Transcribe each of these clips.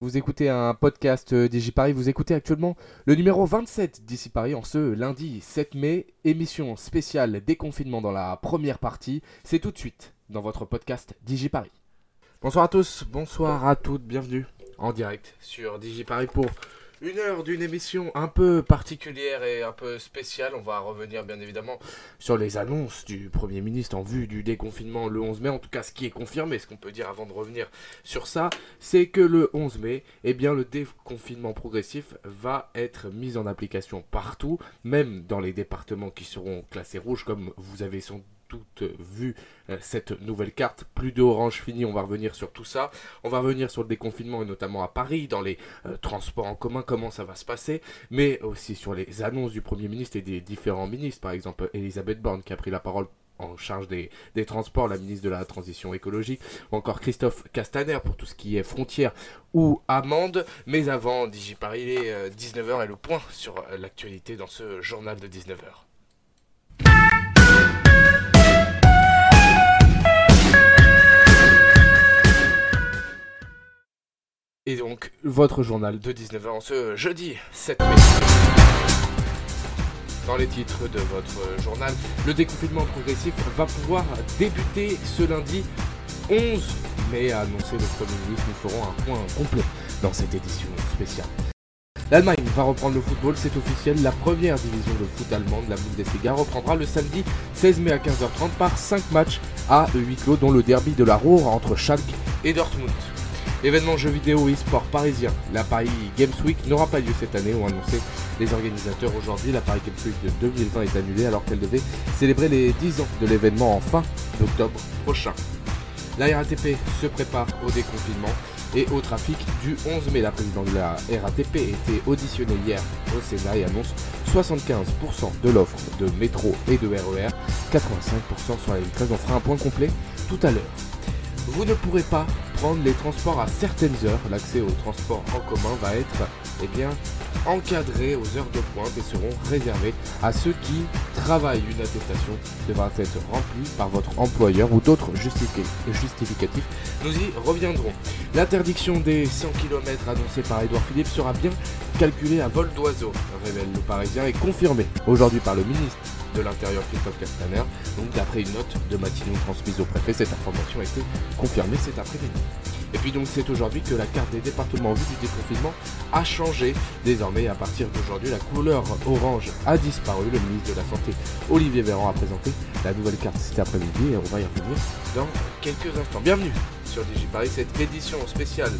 Vous écoutez un podcast euh, DigiParis, vous écoutez actuellement le numéro 27 d'Ici Paris en ce lundi 7 mai, émission spéciale déconfinement dans la première partie. C'est tout de suite dans votre podcast DigiParis. Bonsoir à tous, bonsoir à toutes, bienvenue en direct sur DigiParis pour une heure d'une émission un peu particulière et un peu spéciale. On va revenir bien évidemment sur les annonces du Premier ministre en vue du déconfinement le 11 mai. En tout cas, ce qui est confirmé, ce qu'on peut dire avant de revenir sur ça, c'est que le 11 mai, eh bien, le déconfinement progressif va être mis en application partout, même dans les départements qui seront classés rouges, comme vous avez sans toutes vu euh, cette nouvelle carte. Plus d'orange fini, on va revenir sur tout ça. On va revenir sur le déconfinement et notamment à Paris, dans les euh, transports en commun, comment ça va se passer, mais aussi sur les annonces du Premier ministre et des différents ministres. Par exemple, Elisabeth Borne qui a pris la parole en charge des, des, transports, la ministre de la Transition écologique, ou encore Christophe Castaner pour tout ce qui est frontières ou amendes. Mais avant, DigiParis, il est 19h et le point sur l'actualité dans ce journal de 19h. Et donc, votre journal de 19h en ce jeudi 7 mai. Dans les titres de votre journal, le déconfinement progressif va pouvoir débuter ce lundi 11 mai, a annoncé le Premier ministre. Nous ferons un point complet dans cette édition spéciale. L'Allemagne va reprendre le football, c'est officiel. La première division de foot allemande, la Bundesliga, reprendra le samedi 16 mai à 15h30 par 5 matchs à 8 clos, dont le derby de la Ruhr entre Schalke et Dortmund. Événement jeux vidéo e-sport parisien, la Paris Games Week n'aura pas lieu cette année, ont annoncé les organisateurs aujourd'hui. La Paris Games Week de 2020 est annulée alors qu'elle devait célébrer les 10 ans de l'événement en fin d'octobre prochain. La RATP se prépare au déconfinement et au trafic du 11 mai. La présidente de la RATP a été auditionnée hier au Sénat et annonce 75% de l'offre de métro et de RER, 85% sur la ligne 13. On fera un point complet tout à l'heure. Vous ne pourrez pas prendre les transports à certaines heures. L'accès aux transports en commun va être eh encadré aux heures de pointe et seront réservés à ceux qui travaillent. Une attestation devra être remplie par votre employeur ou d'autres justificatifs. Nous y reviendrons. L'interdiction des 100 km annoncée par Edouard Philippe sera bien calculée à vol d'oiseau, révèle le Parisien et confirmé aujourd'hui par le ministre de l'Intérieur Christophe Castaner. Donc d'après une note de Matignon transmise au préfet, cette information a été confirmée cet après-midi. Et puis donc c'est aujourd'hui que la carte des départements en vue du déconfinement a changé. Désormais, à partir d'aujourd'hui, la couleur orange a disparu. Le ministre de la Santé, Olivier Véran, a présenté la nouvelle carte cet après-midi et on va y revenir dans quelques instants. Bienvenue sur DigiParis, cette édition spéciale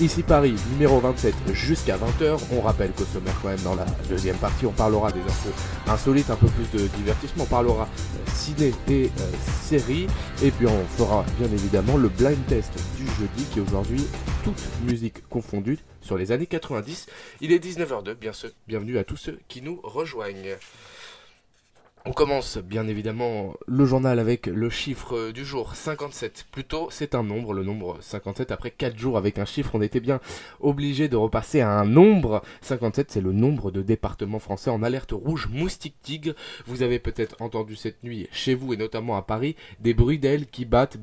Ici Paris, numéro 27 jusqu'à 20h. On rappelle qu'au sommaire quand même dans la deuxième partie, on parlera des infos insolites, un peu plus de divertissement. On parlera ciné et euh, séries. Et puis on fera bien évidemment le blind test du jeudi qui est aujourd'hui toute musique confondue sur les années 90. Il est 19h02, bien bienvenue à tous ceux qui nous rejoignent. On commence bien évidemment le journal avec le chiffre du jour 57. Plutôt c'est un nombre, le nombre 57. Après 4 jours avec un chiffre, on était bien obligé de repasser à un nombre. 57 c'est le nombre de départements français en alerte rouge moustique tigre. Vous avez peut-être entendu cette nuit chez vous et notamment à Paris des bruits d'ailes qui battent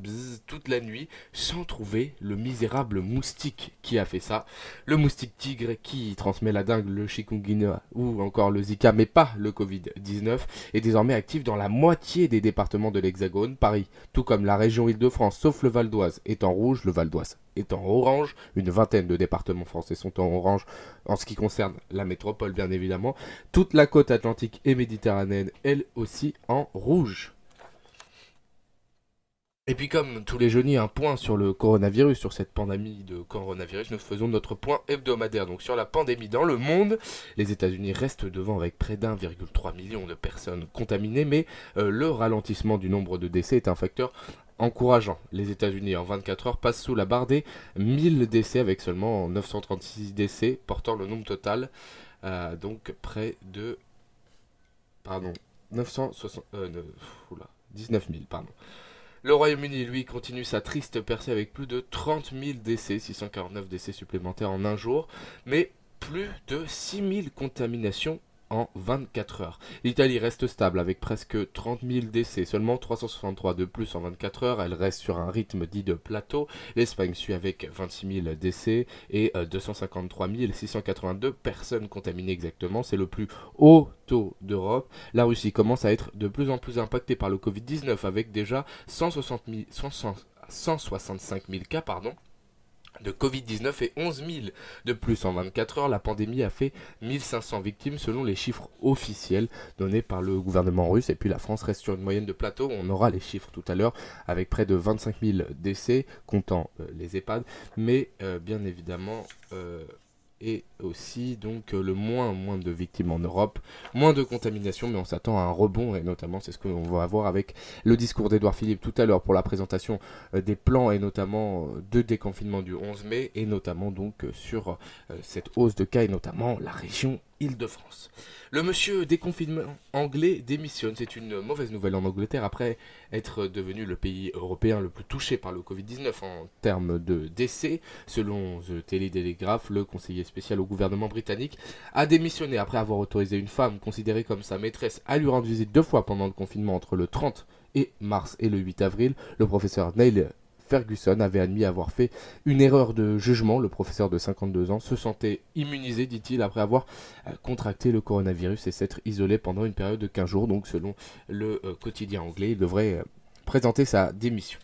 toute la nuit sans trouver le misérable moustique qui a fait ça. Le moustique tigre qui transmet la dingue, le chikungunya ou encore le zika mais pas le Covid-19 et désormais actif dans la moitié des départements de l'Hexagone. Paris, tout comme la région Île-de-France, sauf le Val d'Oise, est en rouge. Le Val d'Oise est en orange. Une vingtaine de départements français sont en orange en ce qui concerne la métropole, bien évidemment. Toute la côte atlantique et méditerranéenne, elle aussi, en rouge. Et puis comme tous les jeudis, un point sur le coronavirus, sur cette pandémie de coronavirus, nous faisons notre point hebdomadaire. Donc sur la pandémie dans le monde, les États-Unis restent devant avec près d'1,3 million de personnes contaminées, mais euh, le ralentissement du nombre de décès est un facteur encourageant. Les États-Unis en 24 heures passent sous la barre des 1000 décès avec seulement 936 décès, portant le nombre total euh, donc près de pardon 960 euh, 19 000 pardon. Le Royaume-Uni, lui, continue sa triste percée avec plus de 30 000 décès, 649 décès supplémentaires en un jour, mais plus de 6 000 contaminations en 24 heures. L'Italie reste stable avec presque 30 000 décès, seulement 363 de plus en 24 heures. Elle reste sur un rythme dit de plateau. L'Espagne suit avec 26 000 décès et 253 euh, 682 personnes contaminées exactement. C'est le plus haut taux d'Europe. La Russie commence à être de plus en plus impactée par le Covid-19 avec déjà 160 165 000 cas. Pardon de Covid-19 et 11 000 de plus en 24 heures. La pandémie a fait 1500 victimes selon les chiffres officiels donnés par le gouvernement russe. Et puis la France reste sur une moyenne de plateau. On aura les chiffres tout à l'heure avec près de 25 000 décès, comptant euh, les EHPAD. Mais euh, bien évidemment... Euh, et aussi donc le moins moins de victimes en Europe, moins de contamination, mais on s'attend à un rebond et notamment c'est ce qu'on va avoir avec le discours d'Edouard Philippe tout à l'heure pour la présentation euh, des plans et notamment euh, de déconfinement du 11 mai et notamment donc euh, sur cette hausse de cas et notamment la région Île-de-France. Le monsieur déconfinement anglais démissionne. C'est une mauvaise nouvelle en Angleterre après être devenu le pays européen le plus touché par le Covid-19 en termes de décès. Selon The Telegraph, le conseiller spécial au gouvernement britannique a démissionné après avoir autorisé une femme considérée comme sa maîtresse à lui rendre visite deux fois pendant le confinement entre le 30 et mars et le 8 avril. Le professeur Neil Ferguson avait admis avoir fait une erreur de jugement. Le professeur de 52 ans se sentait immunisé, dit-il, après avoir euh, contracté le coronavirus et s'être isolé pendant une période de 15 jours. Donc, selon le euh, quotidien anglais, il devrait euh, présenter sa démission.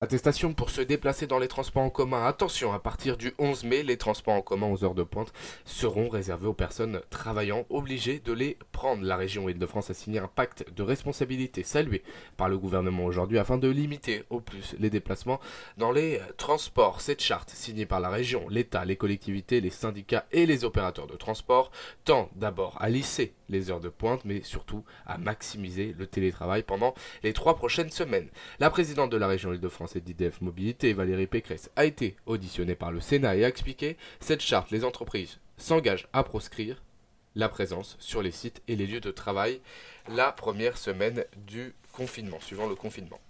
Attestation pour se déplacer dans les transports en commun. Attention, à partir du 11 mai, les transports en commun aux heures de pointe seront réservés aux personnes travaillant obligées de les prendre. La région Île-de-France a signé un pacte de responsabilité salué par le gouvernement aujourd'hui afin de limiter au plus les déplacements dans les transports. Cette charte, signée par la région, l'État, les collectivités, les syndicats et les opérateurs de transport, tend d'abord à lisser les heures de pointe, mais surtout à maximiser le télétravail pendant les trois prochaines semaines. La présidente de la région Île-de-France d'IDF Mobilité, Valérie Pécresse, a été auditionnée par le Sénat et a expliqué cette charte, les entreprises s'engagent à proscrire la présence sur les sites et les lieux de travail la première semaine du confinement, suivant le confinement.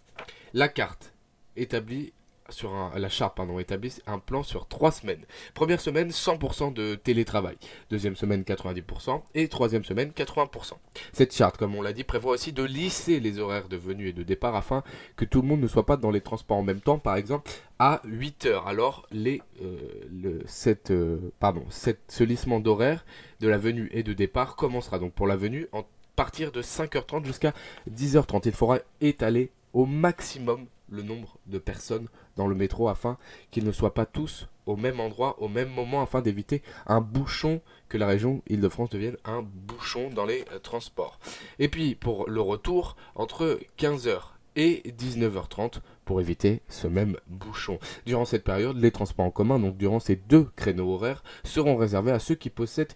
La carte établie sur la charte pardon, établit un plan sur trois semaines. Première semaine, 100% de télétravail. Deuxième semaine, 90%. Et troisième semaine, 80%. Cette charte, comme on l'a dit, prévoit aussi de lisser les horaires de venue et de départ afin que tout le monde ne soit pas dans les transports en même temps, par exemple, à 8 heures. Alors, les, euh, le, cette, euh, pardon, ce lissement d'horaire de la venue et de départ commencera donc pour la venue en partir de 5h30 jusqu'à 10h30. Il faudra étaler au maximum le nombre de personnes dans le métro afin qu'ils ne soient pas tous au même endroit, au même moment, afin d'éviter un bouchon, que la région Île-de-France devienne un bouchon dans les euh, transports. Et puis pour le retour, entre 15h et 19h30 pour éviter ce même bouchon. Durant cette période, les transports en commun, donc durant ces deux créneaux horaires, seront réservés à ceux qui possèdent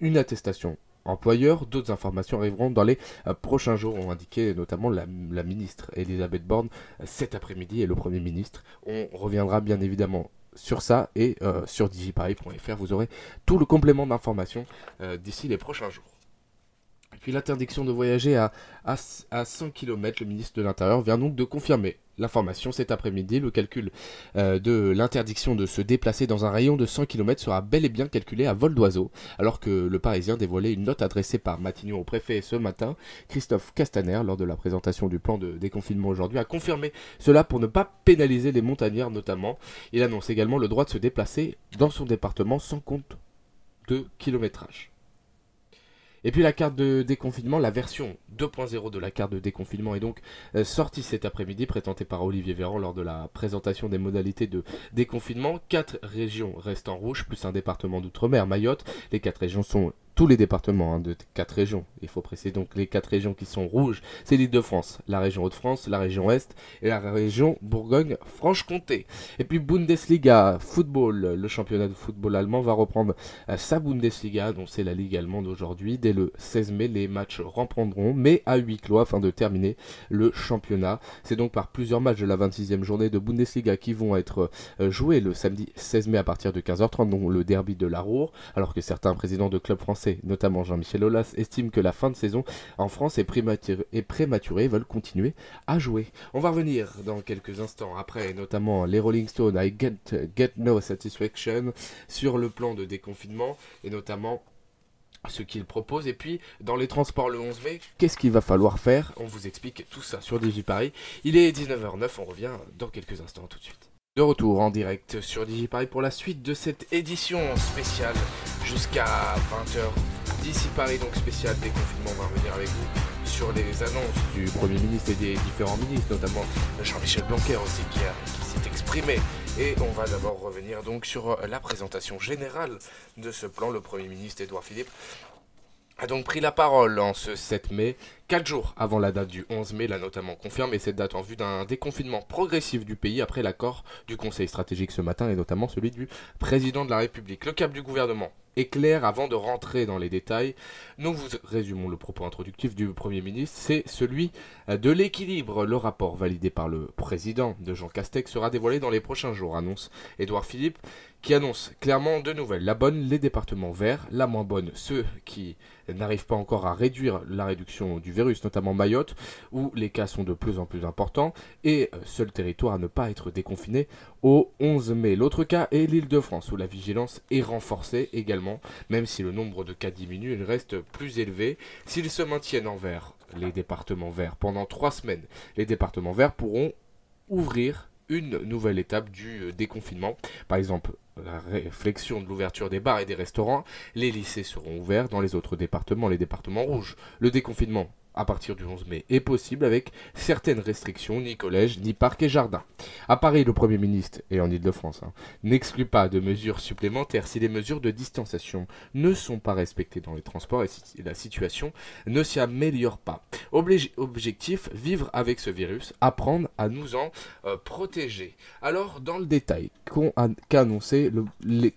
une attestation employeur. D'autres informations arriveront dans les euh, prochains jours, ont indiqué notamment la, ministre Elisabeth Borne euh, cet après-midi et le Premier ministre. On reviendra bien évidemment sur ça et euh, sur digiparis.fr. Vous aurez tout le complément d'informations d'ici les prochains jours. Puis l'interdiction de voyager à, à 100 km, le ministre de l'Intérieur vient donc de confirmer L'information cet après-midi, le calcul euh, de l'interdiction de se déplacer dans un rayon de 100 km sera bel et bien calculé à vol d'oiseau, alors que le Parisien dévoilait une note adressée par Matignon au préfet ce matin. Christophe Castaner, lors de la présentation du plan de déconfinement aujourd'hui, a confirmé cela pour ne pas pénaliser les montagnards notamment. Il annonce également le droit de se déplacer dans son département sans compte de kilométrage. Et puis la carte de déconfinement, la version 2.0 de la carte de déconfinement est donc euh, sortie cet après-midi, présentée par Olivier Véran lors de la présentation des modalités de déconfinement. Quatre régions restent en rouge, plus un département d'outre-mer, Mayotte. Les quatre régions sont tous les départements hein, de quatre régions. Il faut préciser donc les quatre régions qui sont rouges. C'est l'île de France, la région Hauts-de-France, la région Est et la région Bourgogne-Franche-Comté. Et puis Bundesliga football, le championnat de football allemand va reprendre euh, sa Bundesliga, dont c'est la ligue allemande aujourd'hui. Dès le 16 mai, les matchs reprendront, mais à huis clos afin de terminer le championnat. C'est donc par plusieurs matchs de la 26e journée de Bundesliga qui vont être euh, joués le samedi 16 mai à partir de 15h30, dont le derby de la Ruhr, alors que certains présidents de clubs français Notamment Jean-Michel Aulas, estiment que la fin de saison en France est prématurée et veulent continuer à jouer. On va revenir dans quelques instants après, notamment les Rolling Stones I Get, Get No Satisfaction sur le plan de déconfinement et notamment ce qu'ils proposent. Et puis, dans les transports le 11 mai, qu'est-ce qu'il va falloir faire? On vous explique tout ça sur DigiParis. Il est 19h09, on revient dans quelques instants tout de suite. De retour en direct sur DigiParis pour la suite de cette édition spéciale jusqu'à 20h. D'ici Paris, donc spécial déconfinement, on va revenir avec vous sur les annonces du Premier ministre et des différents ministres, notamment Jean-Michel Blanquer aussi qui, s'est exprimé. Et on va d'abord revenir donc sur la présentation générale de ce plan. Le Premier ministre Édouard Philippe a donc pris la parole en ce 7 mai, 4 jours avant la date du 11 mai, l'a notamment confirmé, cette date en vue d'un déconfinement progressif du pays après l'accord du Conseil stratégique ce matin et notamment celui du président de la République. Le cap du gouvernement est clair avant de rentrer dans les détails. Nous vous résumons le propos introductif du Premier ministre, c'est celui de l'équilibre. Le rapport validé par le président de Jean Castex sera dévoilé dans les prochains jours, annonce Édouard Philippe qui annonce clairement deux nouvelles. La bonne, les départements verts. La moins bonne, ceux qui n'arrivent pas encore à réduire la réduction du notamment Mayotte, où les cas sont de plus en plus importants, et euh, seul territoire à ne pas être déconfiné au 11 mai. L'autre cas est l'île de France, où la vigilance est renforcée également, même si le nombre de cas diminue, il reste plus élevé. S'ils se maintiennent en vert, les départements verts, pendant trois semaines, les départements verts pourront ouvrir une nouvelle étape du euh, déconfinement. Par exemple, la réflexion de l'ouverture des bars et des restaurants, les lycées seront ouverts dans les autres départements, les départements rouges. Le déconfinement à partir du 11 mai est possible avec certaines restrictions, ni collège, ni parc et jardin. À Paris, le Premier ministre, et en Ile-de-France, hein, n'exclut pas de mesures supplémentaires si les mesures de distanciation ne sont pas respectées dans les transports et si la situation ne s'y améliore pas. objectif, vivre avec ce virus, apprendre à nous en euh, protéger. Alors, dans le détail, qu'ont annoncé, les,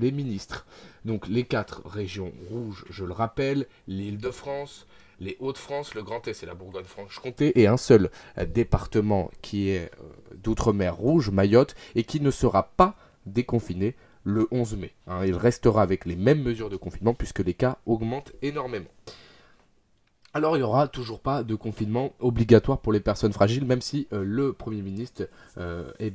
les ministres? Donc les quatre régions rouges, je le rappelle, l'île de France, les Hauts-de-France, le Grand Est et la Bourgogne-Franche-Comté, et un seul euh, département qui est euh, d'outre-mer rouge, Mayotte, et qui ne sera pas déconfiné le 11 mai. Hein. il restera avec les mêmes mesures de confinement puisque les cas augmentent énormément. Alors il n'y aura toujours pas de confinement obligatoire pour les personnes fragiles, même si euh, le Premier ministre eh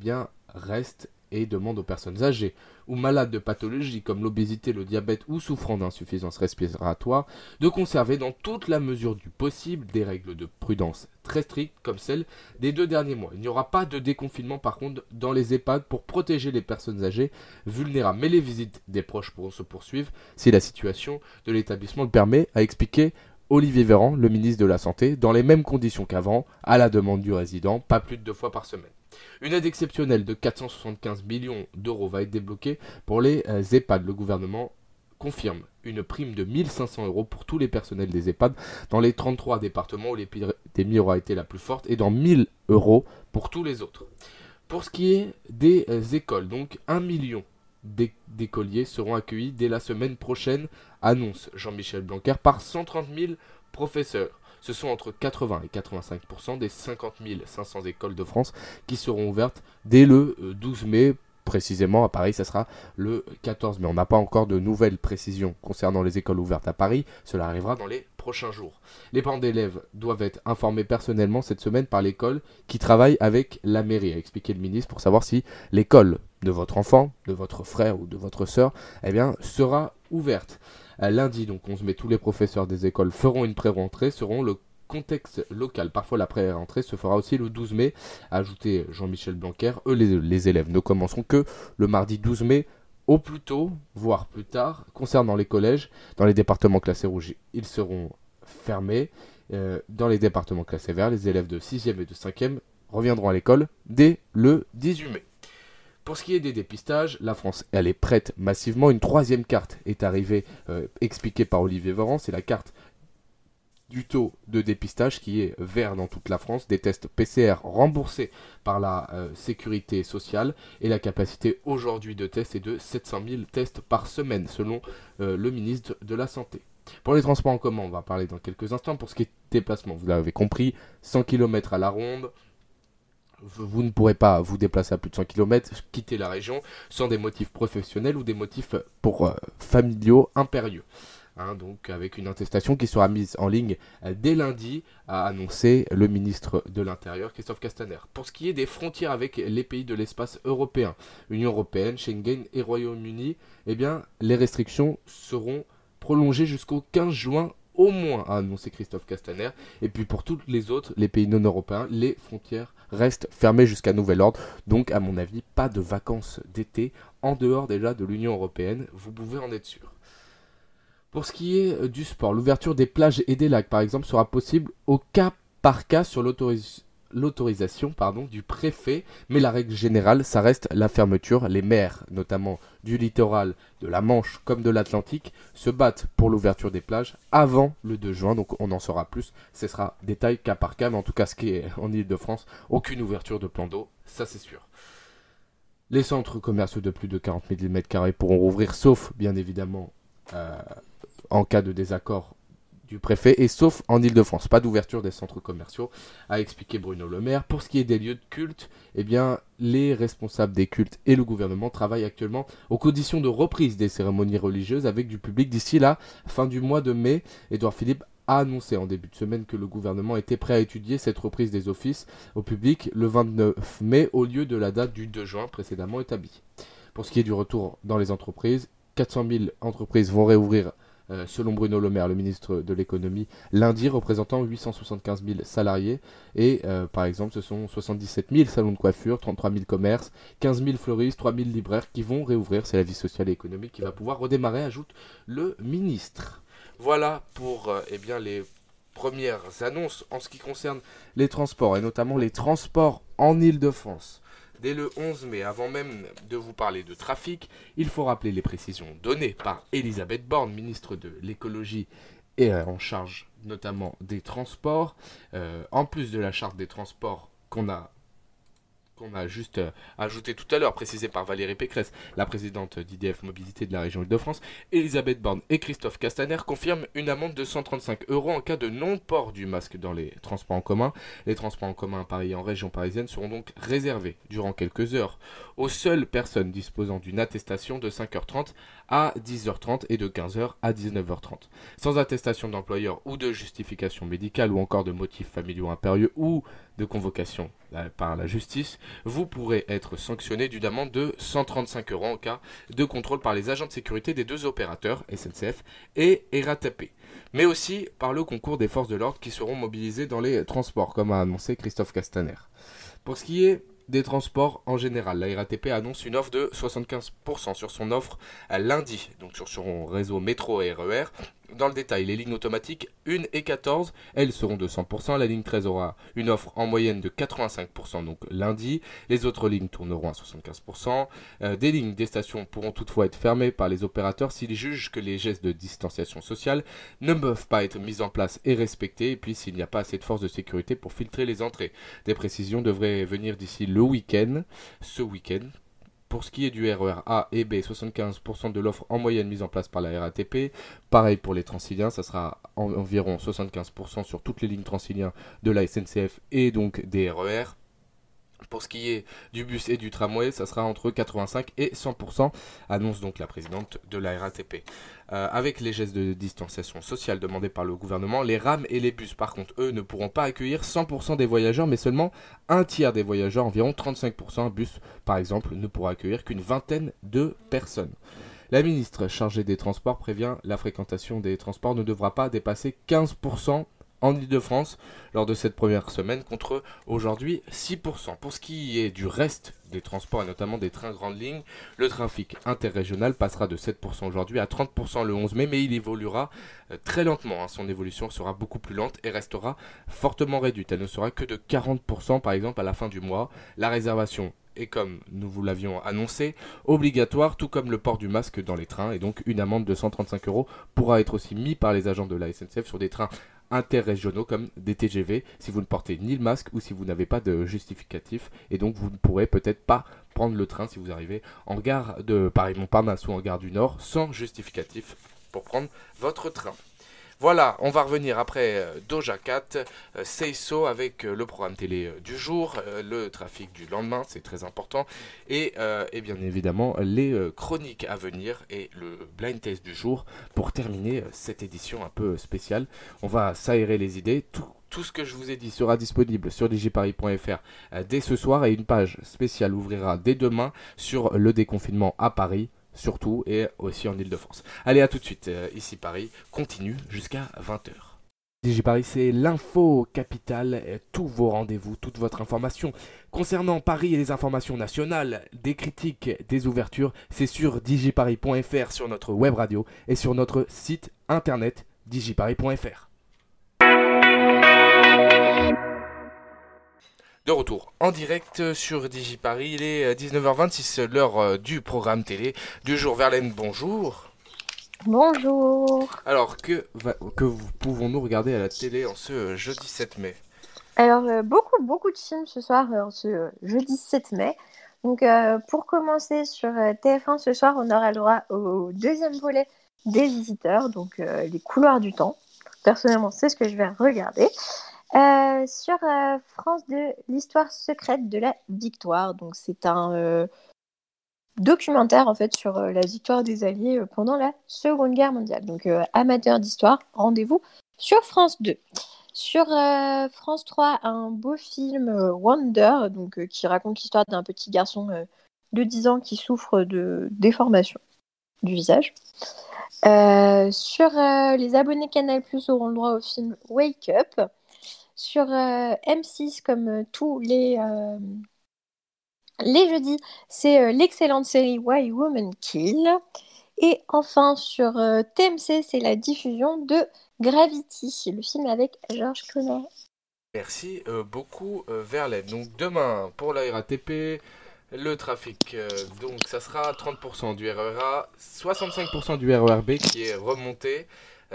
reste et demande aux personnes âgées ou malades de pathologies comme l'obésité, le diabète ou souffrant d'insuffisance respiratoire de conserver dans toute la mesure du possible des règles de prudence très strictes comme celles des deux derniers mois. Il n'y aura pas de déconfinement par contre dans les EHPAD pour protéger les personnes âgées vulnérables, mais les visites des proches pourront se poursuivre si la situation de l'établissement le permet, a expliqué Olivier Véran, le ministre de la Santé, dans les mêmes conditions qu'avant, à la demande du résident, pas plus de deux fois par semaine. Une aide exceptionnelle de 475 millions d'euros va être débloquée pour les euh, EHPAD. Le gouvernement confirme une prime de 1500 euros pour tous les personnels des EHPAD dans les 33 départements où l'épidémie aura été la plus forte et dans 1000 euros pour tous les autres. Pour ce qui est des euh, écoles, donc 1 million d'écoliers seront accueillis dès la semaine prochaine, annonce Jean-Michel Blanquer, par 130 000 professeurs. Ce sont entre 80 et 85% des 50 500 écoles de France qui seront ouvertes dès le 12 euh, mai. Précisément à Paris, ça sera le 14 mai. On n'a pas encore de nouvelles précisions concernant les écoles ouvertes à Paris. Cela arrivera dans les prochains jours. Les parents d'élèves doivent être informés personnellement cette semaine par l'école qui travaille avec la mairie, a expliqué le ministre, pour savoir si l'école de votre enfant, de votre frère ou de votre sœur, eh bien, sera ouverte. Euh, lundi, donc on se met tous les professeurs des écoles feront une pré-rentrée, seront le contexte local. Parfois la pré-rentrée se fera aussi le 12 mai, a ajouté Jean-Michel Blanquer. Eux, les, élèves ne commenceront que le mardi 12 mai au plus tôt, voire plus tard. Concernant les collèges, dans les départements classés rouges, ils seront fermés. Euh, dans les départements classés verts, les élèves de 6e et de 5e reviendront à l'école dès le 18 mai. Pour ce qui est des dépistages, la France, elle est prête massivement. Une troisième carte est arrivée, euh, expliquée par Olivier Veran, c'est la carte du taux de dépistage qui est vert dans toute la France, des tests PCR remboursés par la euh, sécurité sociale et la capacité aujourd'hui de tests est de 700 000 tests par semaine selon euh, le ministre de la Santé. Pour les transports en commun, on va parler dans quelques instants. Pour ce qui est déplacement, vous l'avez compris, 100 km à la ronde, vous ne pourrez pas vous déplacer à plus de 100 km, quitter la région sans des motifs professionnels ou des motifs pour euh, familiaux impérieux. Hein, donc avec une attestation qui sera mise en ligne dès lundi, a annoncé le ministre de l'Intérieur Christophe Castaner. Pour ce qui est des frontières avec les pays de l'espace européen, Union européenne, Schengen et Royaume-Uni, eh bien les restrictions seront prolongées jusqu'au 15 juin au moins, a annoncé Christophe Castaner. Et puis pour tous les autres, les pays non européens, les frontières restent fermées jusqu'à nouvel ordre. Donc à mon avis, pas de vacances d'été en dehors déjà de l'Union européenne, vous pouvez en être sûr. Pour ce qui est euh, du sport, l'ouverture des plages et des lacs par exemple sera possible au cas par cas sur l'autorisation l'autorisation du préfet, mais la règle générale, ça reste la fermeture. Les maires, notamment du littoral, de la Manche comme de l'Atlantique, se battent pour l'ouverture des plages avant le 2 juin, donc on en saura plus. Ce sera détail cas par cas, mais en tout cas, ce qui est en Ile-de-France, aucune ouverture de plan d'eau, ça c'est sûr. Les centres commerciaux de plus de 40 000 m2 pourront rouvrir, sauf bien évidemment euh, en cas de désaccord préfet et sauf en Ile-de-France. Pas d'ouverture des centres commerciaux, a expliqué Bruno Le Maire. Pour ce qui est des lieux de culte, eh bien, les responsables des cultes et le gouvernement travaillent actuellement aux conditions de reprise des cérémonies religieuses avec du public d'ici la fin du mois de mai. Édouard Philippe a annoncé en début de semaine que le gouvernement était prêt à étudier cette reprise des offices au public le 29 mai au lieu de la date du 2 juin précédemment établie. Pour ce qui est du retour dans les entreprises, 400 000 entreprises vont réouvrir euh, selon Bruno Le Maire, le ministre de l'économie, lundi, représentant 875 000 salariés. Et euh, par exemple, ce sont 77 000 salons de coiffure, 33 000 commerces, 15 000 fleuristes, 3 000 libraires qui vont réouvrir. C'est la vie sociale et économique qui va pouvoir redémarrer, ajoute le ministre. Voilà pour euh, eh les premières annonces en ce qui concerne les transports, et notamment les transports en Ile-de-France. Dès le 11 mai, avant même de vous parler de trafic, il faut rappeler les précisions données par Elisabeth Borne, ministre de l'écologie et en charge notamment des transports. Euh, en plus de la charte des transports qu'on a qu'on a juste euh, ajouté tout à l'heure, précisé par Valérie Pécresse, la présidente d'IDF Mobilité de la région Île-de-France, Elisabeth Borne et Christophe Castaner confirment une amende de 135 euros en cas de non-port du masque dans les transports en commun. Les transports en commun à Paris et en région parisienne seront donc réservés durant quelques heures aux seules personnes disposant d'une attestation de 5h30 à 10h30 et de 15h à 19h30. Sans attestation d'employeur ou de justification médicale ou encore de motifs familiaux impérieux ou de convocation par la justice, vous pourrez être sanctionné d'une amende de 135 euros en cas de contrôle par les agents de sécurité des deux opérateurs, SNCF et RATP, mais aussi par le concours des forces de l'ordre qui seront mobilisées dans les transports, comme a annoncé Christophe Castaner. Pour ce qui est des transports en général. La RATP annonce une offre de 75% sur son offre lundi, donc sur son réseau métro RER, dans le détail, les lignes automatiques 1 et 14, elles seront de 100%. La ligne 13 aura une offre en moyenne de 85% donc lundi. Les autres lignes tourneront à 75%. Euh, des lignes des stations pourront toutefois être fermées par les opérateurs s'ils jugent que les gestes de distanciation sociale ne peuvent pas être mis en place et respectés, et puis s'il n'y a pas assez de forces de sécurité pour filtrer les entrées. Des précisions devraient venir d'ici le week-end, ce week-end, pour ce qui est du RER e A et B, 75% de l'offre en moyenne mise en place par la RATP. Pareil pour les Transiliens, ça sera environ 75% sur toutes les lignes Transiliens de la SNCF et donc des RER. Pour ce qui est du bus et du tramway, ça sera entre 85 et 100%, annonce donc la présidente de la RATP. Euh, avec les gestes de distanciation sociale demandés par le gouvernement, les rames et les bus, par contre, eux, ne pourront pas accueillir 100% des voyageurs, mais seulement un tiers des voyageurs, environ 35%. Un bus, par exemple, ne pourra accueillir qu'une vingtaine de personnes. La ministre chargée des Transports prévient la fréquentation des transports ne devra pas dépasser 15% en Ile-de-France lors de cette première semaine contre aujourd'hui 6%. Pour ce qui est du reste des transports et notamment des trains grandes lignes, le trafic interrégional passera de 7% aujourd'hui à 30% le 11 mai, mais il évoluera euh, très lentement. Hein. Son évolution sera beaucoup plus lente et restera fortement réduite. Elle ne sera que de 40% par exemple à la fin du mois. La réservation est comme nous vous l'avions annoncé, obligatoire, tout comme le port du masque dans les trains, et donc une amende de 135 euros pourra être aussi mise par les agents de la SNCF sur des trains interrégionaux comme des TGV si vous ne portez ni le masque ou si vous n'avez pas de justificatif et donc vous ne pourrez peut-être pas prendre le train si vous arrivez en gare de Paris-Montparnasse ou en gare du Nord sans justificatif pour prendre votre train. Voilà, on va revenir après euh, Doja Cat, euh, Seiso avec euh, le programme télé du jour, le trafic du lendemain, c'est très important, et, bien évidemment les chroniques à venir et le blind test du jour pour terminer cette édition un peu spéciale. On va s'aérer les idées. Tout, ce que je vous ai dit sera disponible sur digiparis.fr dès ce soir et une page spéciale ouvrira dès demain sur le déconfinement à Paris surtout, et aussi en Ile-de-France. Allez, à tout de suite, euh, ici Paris, continue jusqu'à 20h. Paris, c'est l'info capitale, tous vos rendez-vous, toute votre information concernant Paris et les informations nationales, des critiques, des ouvertures, c'est sur digiparis.fr sur notre web radio et sur notre site internet digiparis.fr. De retour en direct sur DigiParis, il est 19h26, euh, l'heure euh, du programme télé du jour. Verlaine, bonjour. Bonjour. Alors, que, que pouvons-nous regarder à la télé en ce euh, jeudi 7 mai? Alors, beaucoup, beaucoup de films ce soir, ce jeudi 7 mai. Donc, pour commencer sur TF1 ce soir, on aura le droit au deuxième volet des visiteurs, donc les couloirs du temps. Personnellement, c'est ce que je vais regarder. Euh, sur euh, France 2, l'histoire secrète de la victoire. Donc c'est un euh, documentaire en fait sur la victoire des Alliés pendant la Seconde Guerre mondiale. Donc amateur d'histoire, rendez-vous sur France 2. Sur France 3, un beau film Wonder, qui raconte l'histoire d'un petit garçon de 10 ans qui souffre de déformation du visage. sur les abonnés Canal Plus auront le droit au film Wake Up. Sur euh, M6, comme euh, tous les, euh, les jeudis, c'est l'excellente série Why Woman Kill. Et enfin, sur TMC, c'est la diffusion de Gravity, le film avec George Clooney. Merci beaucoup, Verlaine. Donc demain, pour la RATP, le trafic, donc ça sera 30% du RERA, 65% du RERB qui est remonté.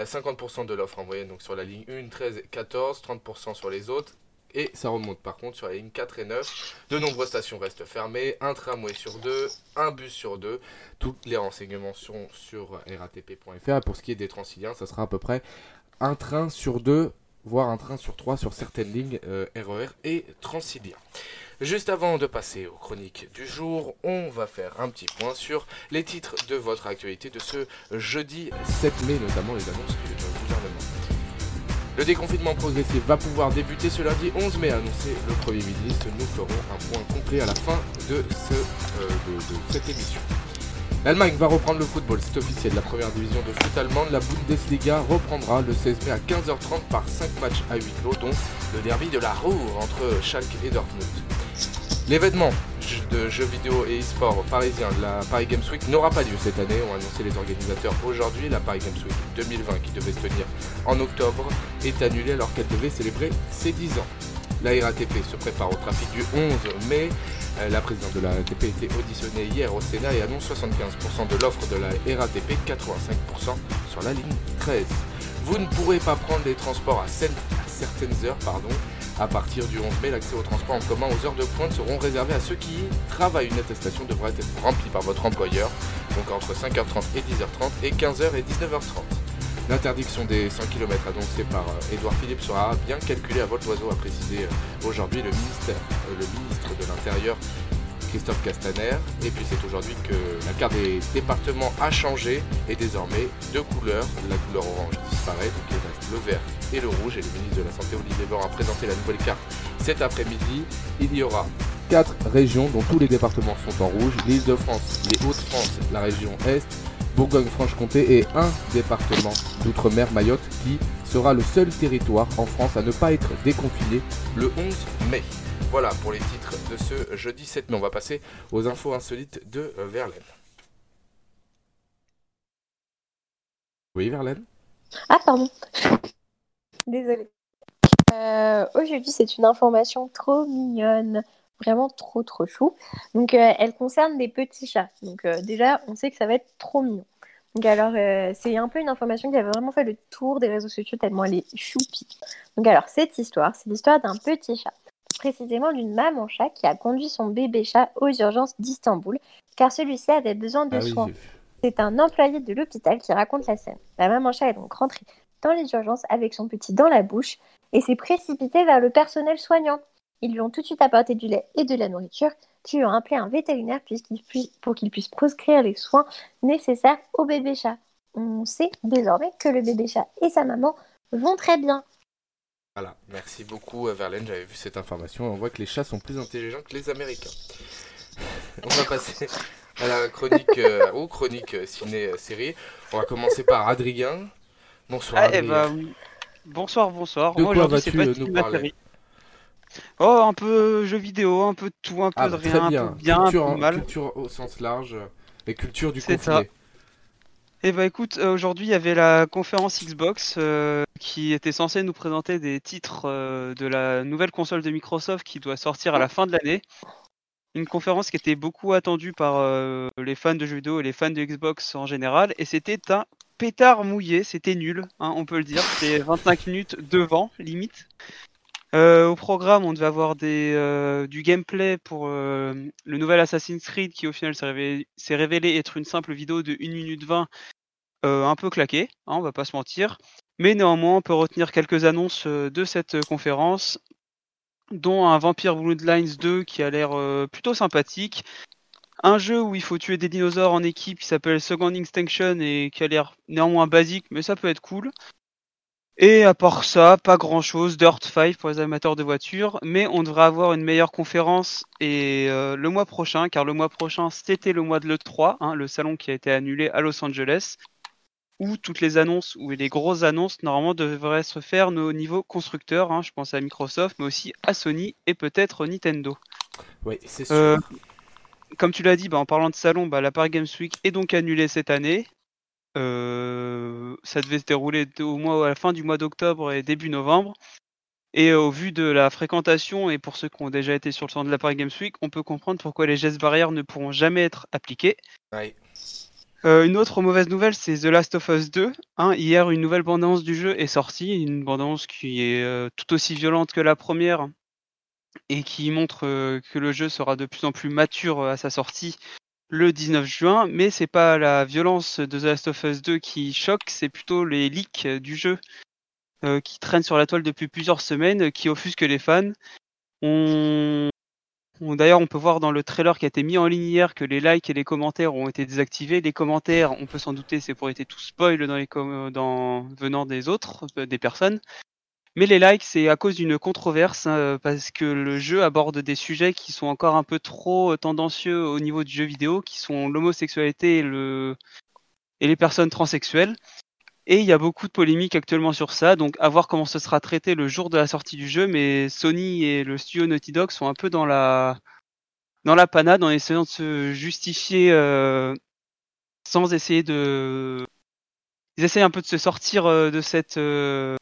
50% de l'offre en moyenne donc sur la ligne 1, 13 et 14, 30% sur les autres. Et ça remonte par contre sur la ligne 4 et 9. De nombreuses stations restent fermées, un tramway sur deux, un bus sur deux. Tous les renseignements sont sur ratp.fr. Pour ce qui est des transiliens, ça sera à peu près un train sur deux, voire un train sur trois sur certaines lignes RER euh, e et transilien. Juste avant de passer aux chroniques du jour, on va faire un petit point sur les titres de votre actualité de ce jeudi 7 mai, notamment les annonces du gouvernement. Le déconfinement progressif va pouvoir débuter ce lundi 11 mai, annoncé le Premier ministre. Nous ferons un point complet à la fin euh, de, cette émission. L'Allemagne va reprendre le football, c'est officiel. La première division de foot allemande, la Bundesliga, reprendra le 16 mai à 15h30 par 5 matchs à 8 lots, dont le derby de la Ruhr entre Schalke et Dortmund. L'événement de jeux vidéo et e-sport parisien de la Paris Games Week n'aura pas lieu cette année, ont annoncé les organisateurs aujourd'hui. La Paris Games Week 2020, qui devait se tenir en octobre, est annulée alors qu'elle devait célébrer ses 10 ans. La RATP se prépare au trafic du 11 mai. Euh, la présidente de la RATP a été auditionnée hier au Sénat et annonce 75% de l'offre de la RATP, 85% sur la ligne 13. Vous ne pourrez pas prendre les transports à, certaines heures, pardon, à partir du 11 mai, l'accès aux transports en commun aux heures de pointe seront réservés à ceux qui y travaillent. Une attestation devrait être remplie par votre employeur, donc entre 5h30 et 10h30 et 15h et 19h30. L'interdiction des 100 km annoncée par euh, Philippe sera bien calculée à votre oiseau, a précisé euh, aujourd'hui le, euh, le ministre de l'Intérieur Christophe Castaner. Et puis c'est aujourd'hui que la carte des départements a changé et désormais deux couleurs. La couleur orange disparaît, donc il reste le vert et le rouge. Et le ministre de la Santé Olivier Véran a présenté la nouvelle carte cet après-midi. Il y aura quatre régions dont tous les départements sont en rouge. L'île de France, les Hauts-de-France, la région Est, Bourgogne-Franche-Comté et un département d'outre-mer, Mayotte, qui sera le seul territoire en France à ne pas être déconfiné le 11 mai. Voilà pour les titres de ce jeudi 7 mai. On va passer aux infos insolites de Verlaine. Oui, Verlaine? Ah, pardon. Désolée. Euh, aujourd'hui, c'est une information trop mignonne. Vraiment trop, trop chou. Donc, euh, elle concerne des petits chats. Donc, euh, déjà, on sait que ça va être trop mignon. Donc, alors, c'est un peu une information qui avait vraiment fait le tour des réseaux sociaux tellement elle est choupie. Donc, alors, cette histoire, c'est l'histoire d'un petit chat précisément d'une maman chat qui a conduit son bébé chat aux urgences d'Istanbul car celui-ci avait besoin de ah soins. C'est un employé de l'hôpital qui raconte la scène. La maman chat est donc rentrée dans les urgences avec son petit dans la bouche et s'est précipité vers le personnel soignant. Ils lui ont tout de suite apporté du lait et de la nourriture, puis ont appelé un vétérinaire pour qu'il puisse proscrire les soins nécessaires au bébé chat. On sait désormais que le bébé chat et sa maman vont très bien. Voilà, merci beaucoup euh, Verlaine, j'avais vu cette information. On voit que les chats sont plus intelligents que les Américains. On va passer à la chronique, euh, aux chroniques euh, ciné-série. On va commencer par Adrien. Bonsoir. Ah, eh ben, bonsoir, bonsoir. De quoi vas-tu nous parler Oh, un peu jeux vidéo, un peu de tout, un peu ah, de rien, un peu bien, culture, un peu mal. Culture au sens large et culture du confiné. Eh bah écoute, euh, aujourd'hui il y avait la conférence Xbox euh, qui était censée nous présenter des titres euh, de la nouvelle console de Microsoft qui doit sortir à la fin de l'année. Une conférence qui était beaucoup attendue par les fans de jeux vidéo et les fans de Xbox en général, et c'était un pétard mouillé, c'était nul, hein, on peut le dire, c'était 25 minutes devant, limite. Au programme, on devait avoir des, du gameplay pour le nouvel Assassin's Creed qui au final s'est révélé, être une simple vidéo de 1 minute 20 un peu claqué, hein, on va pas se mentir. Mais néanmoins, on peut retenir quelques annonces de cette conférence, dont un Vampire Bloodlines 2 qui a l'air plutôt sympathique. Un jeu où il faut tuer des dinosaures en équipe qui s'appelle Second Extinction et qui a l'air néanmoins basique, mais ça peut être cool. Et à part ça, pas grand chose, Dirt 5 pour les amateurs de voitures, mais on devrait avoir une meilleure conférence et le mois prochain, car le mois prochain c'était le mois de l'E3, hein, le salon qui a été annulé à Los Angeles où toutes les annonces ou les grosses annonces normalement devraient se faire au niveau constructeur. Hein. je pense à Microsoft, mais aussi à Sony et peut-être Nintendo. Oui, c'est sûr. Euh, comme tu l'as dit, bah, en parlant de salon, bah, la Paris Games Week est donc annulée cette année. Euh, ça devait se dérouler au mois, à la fin du mois d'octobre et début novembre. Et au vu de la fréquentation, et pour ceux qui ont déjà été sur le salon de la Paris Games Week, on peut comprendre pourquoi les gestes barrières ne pourront jamais être appliqués. Euh, une autre mauvaise nouvelle, c'est The Last of Us 2. Hein, hier, une nouvelle bande-annonce du jeu est sortie, une bande-annonce qui est euh, tout aussi violente que la première et qui montre euh, que le jeu sera de plus en plus mature à sa sortie le 19 juin. Mais c'est pas la violence de The Last of Us 2 qui choque, c'est plutôt les leaks du jeu qui traînent sur la toile depuis plusieurs semaines, qui offusquent les fans. On D'ailleurs, on peut voir dans le trailer qui a été mis en ligne hier que les likes et les commentaires ont été désactivés. Les commentaires, on peut s'en douter, c'est pour être tout spoil dans les dans, venant des autres, euh, des personnes. Mais les likes, c'est à cause d'une controverse, hein, parce que le jeu aborde des sujets qui sont encore un peu trop euh, tendancieux au niveau du jeu vidéo, qui sont l'homosexualité et, le... et les personnes transsexuelles. Et il y a beaucoup de polémiques actuellement sur ça, donc à voir comment ce sera traité le jour de la sortie du jeu, mais Sony et le studio Naughty Dog sont un peu dans la, dans la panade en essayant de se justifier euh, sans essayer de... Ils essayent un peu de se sortir euh, de cette euh,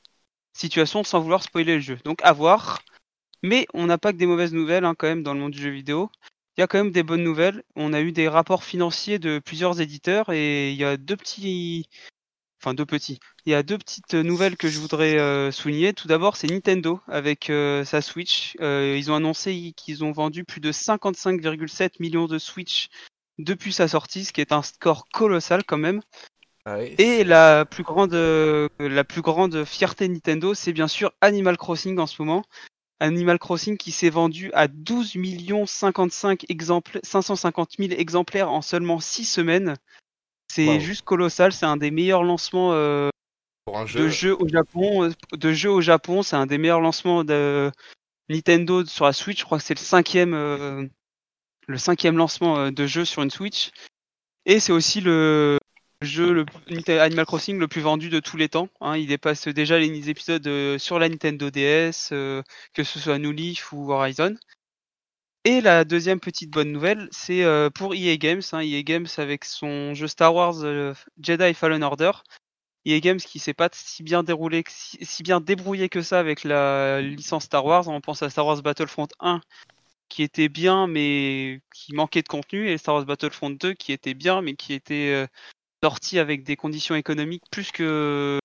situation sans vouloir spoiler le jeu. Donc à voir. Mais on n'a pas que des mauvaises nouvelles hein, quand même dans le monde du jeu vidéo. Il y a quand même des bonnes nouvelles. On a eu des rapports financiers de plusieurs éditeurs et il y a deux petits enfin deux petits. Il y a deux petites nouvelles que je voudrais euh, souligner. Tout d'abord, c'est Nintendo avec euh, sa Switch. Euh, ils ont annoncé qu'ils ont vendu plus de 55,7 millions de Switch depuis sa sortie, ce qui est un score colossal quand même. Ah Et la plus grande, la plus grande fierté Nintendo, c'est bien sûr Animal Crossing en ce moment. Animal Crossing qui s'est vendu à 12 55 exemplaires, 550 000 exemplaires en seulement 6 semaines. C'est juste colossal, c'est un des meilleurs lancements euh, de jeux au Japon. Euh, de jeux au Japon, c'est un des meilleurs lancements de Nintendo sur la Switch. Je crois que c'est le cinquième, euh, le cinquième lancement de jeu sur une Switch. Et c'est aussi le jeu le Animal Crossing le plus vendu de tous les temps. Hein. Il dépasse déjà les épisodes sur la Nintendo DS, que ce soit New Leaf ou Horizon. Et la deuxième petite bonne nouvelle, c'est euh, pour EA Games. Hein, EA Games avec son jeu Star Wars euh, Jedi Fallen Order. EA Games qui s'est pas si bien déroulé, si, bien débrouillé que ça avec la licence Star Wars. On pense à Star Wars Battlefront 1 qui était bien mais qui manquait de contenu et Star Wars Battlefront 2 qui était bien mais qui était euh, sorti avec des conditions économiques plus que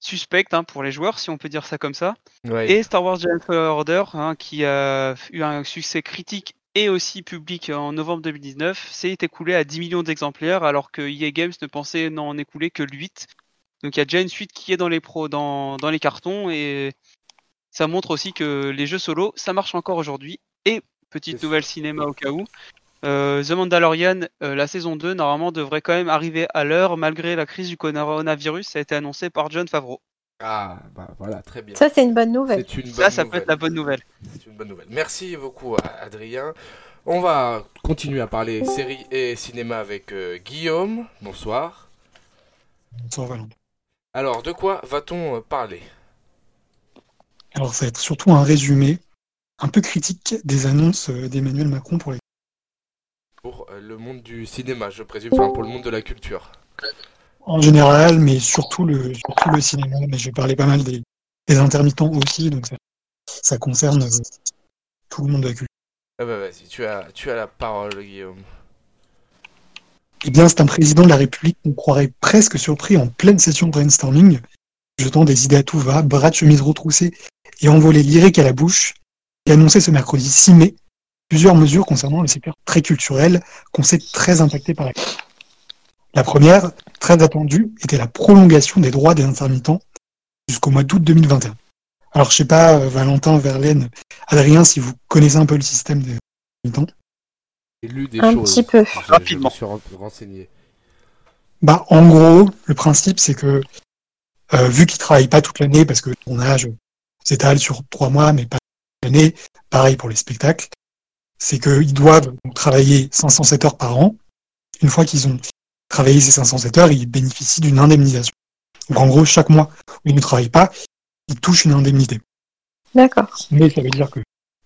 suspecte hein, pour les joueurs, si on peut dire ça comme ça. Et Star Wars Jedi Fallen Order, hein, qui a eu un succès critique et aussi public en novembre 2019, s'est écoulé à 10 millions d'exemplaires, alors que EA Games ne pensait n'en écouler que 8. Donc il y a déjà une suite qui est dans les pros, dans, dans les cartons et ça montre aussi que les jeux solo, ça marche encore aujourd'hui. Et petite nouvelle cinéma au cas où, euh, The Mandalorian, euh, la saison 2, normalement devrait quand même arriver à l'heure malgré la crise du coronavirus. Ça a été annoncé par John Favreau. Ah, bah voilà, très bien. Ça, c'est une bonne nouvelle. C'est une bonne Ça, ça peut nouvelle. être la bonne nouvelle. C'est une bonne nouvelle. Merci beaucoup, Adrien. On va continuer à parler séries et cinéma avec euh, Guillaume. Bonsoir. Bonsoir Valentin. Alors, de quoi va-t-on parler? Alors ça va être surtout un résumé un peu critique des annonces d'Emmanuel Macron pour les... Pour euh, le monde du cinéma, je présume, enfin pour le monde de la culture. En général, mais surtout le, surtout le cinéma. Mais je parler pas mal des, des intermittents aussi, donc ça, ça concerne euh, tout le monde de la culture. Ah bah vas-y, tu as, tu as la parole, Guillaume. Eh bien, c'est un président de la République qu'on croirait presque surpris en pleine session de brainstorming, jetant des idées à tout va, bras de chemise retroussés et envolé lyrique à la bouche, et annoncé ce mercredi 6 mai plusieurs mesures concernant le secteur très culturel qu'on sait très impacté par la crise. La première, très attendue, était la prolongation des droits des intermittents jusqu'au mois d'août 2021. Alors, je sais pas, euh, Valentin, Verlaine, Adrien, si vous connaissez un peu le système des intermittents. J'ai lu des Un choses. petit peu. Je- Rapidement. Je me suis ren- renseigné. Bah, en gros, le principe, c'est que euh, vu qu'ils travaillent pas toute l'année, parce que le tournage s'étale sur trois mois, mais pas toute l'année, pareil pour les spectacles, c'est qu'ils doivent travailler 507 heures par an. Une fois qu'ils ont travaillé ces 507 heures, ils bénéficient d'une indemnisation. Donc en gros, chaque mois où ils ne travaillent pas, ils touchent une indemnité. D'accord. Mais ça veut dire que